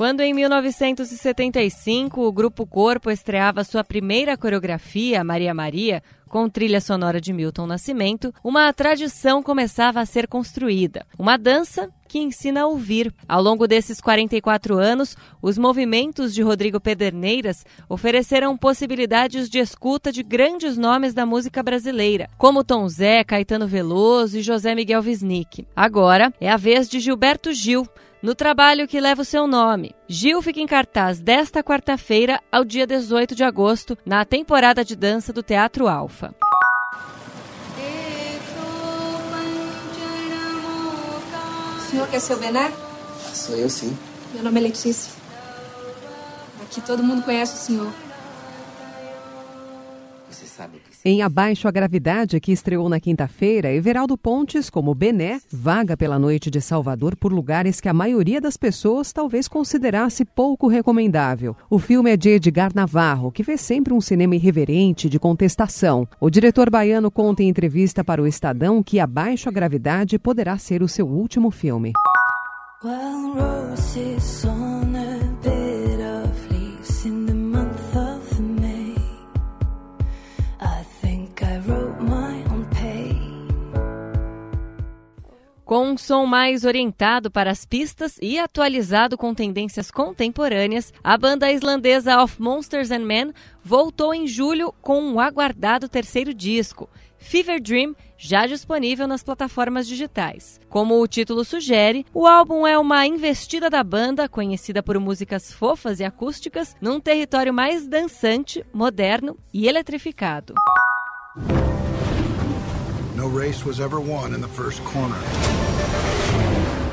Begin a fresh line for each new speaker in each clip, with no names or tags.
Quando em 1975 o Grupo Corpo estreava sua primeira coreografia, Maria Maria, com trilha sonora de Milton Nascimento, uma tradição começava a ser construída. Uma dança que ensina a ouvir. Ao longo desses 44 anos, os movimentos de Rodrigo Pederneiras ofereceram possibilidades de escuta de grandes nomes da música brasileira, como Tom Zé, Caetano Veloso e José Miguel Wisnik. Agora é a vez de Gilberto Gil, no trabalho que leva o seu nome. Gil fica em cartaz desta quarta-feira ao dia 18 de agosto, na temporada de dança do Teatro Alfa.
O senhor quer ser o Bené?
Sou eu sim.
Meu nome é Letícia. Aqui todo mundo conhece o senhor.
Em Abaixo a Gravidade, que estreou na quinta-feira, Everaldo Pontes, como Bené, vaga pela noite de Salvador por lugares que a maioria das pessoas talvez considerasse pouco recomendável. O filme é de Edgar Navarro, que fez sempre um cinema irreverente de contestação. O diretor baiano conta em entrevista para o Estadão que Abaixo a Gravidade poderá ser o seu último filme.
Well,
Com um som mais orientado para as pistas e atualizado com tendências contemporâneas, a banda islandesa Of Monsters and Men voltou em julho com um aguardado terceiro disco, Fever Dream, já disponível nas plataformas digitais. Como o título sugere, o álbum é uma investida da banda, conhecida por músicas fofas e acústicas, num território mais dançante, moderno e eletrificado.
No race was ever won in the first corner,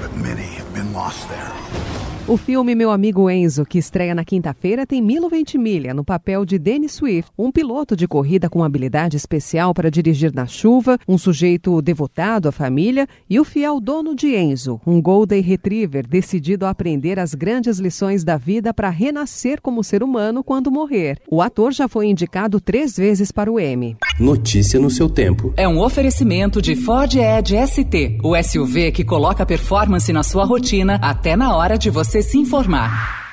but many have been lost there.
O filme Meu Amigo Enzo, que estreia na quinta-feira, tem Milo Ventimiglia no papel de Dennis Swift, um piloto de corrida com habilidade especial para dirigir na chuva, um sujeito devotado à família e o fiel dono de Enzo, um Golden Retriever decidido a aprender as grandes lições da vida para renascer como ser humano quando morrer. O ator já foi indicado três vezes para o Emmy.
Notícia no seu tempo.
É um oferecimento de Ford Edge ST, o SUV que coloca performance na sua rotina até na hora de se informar.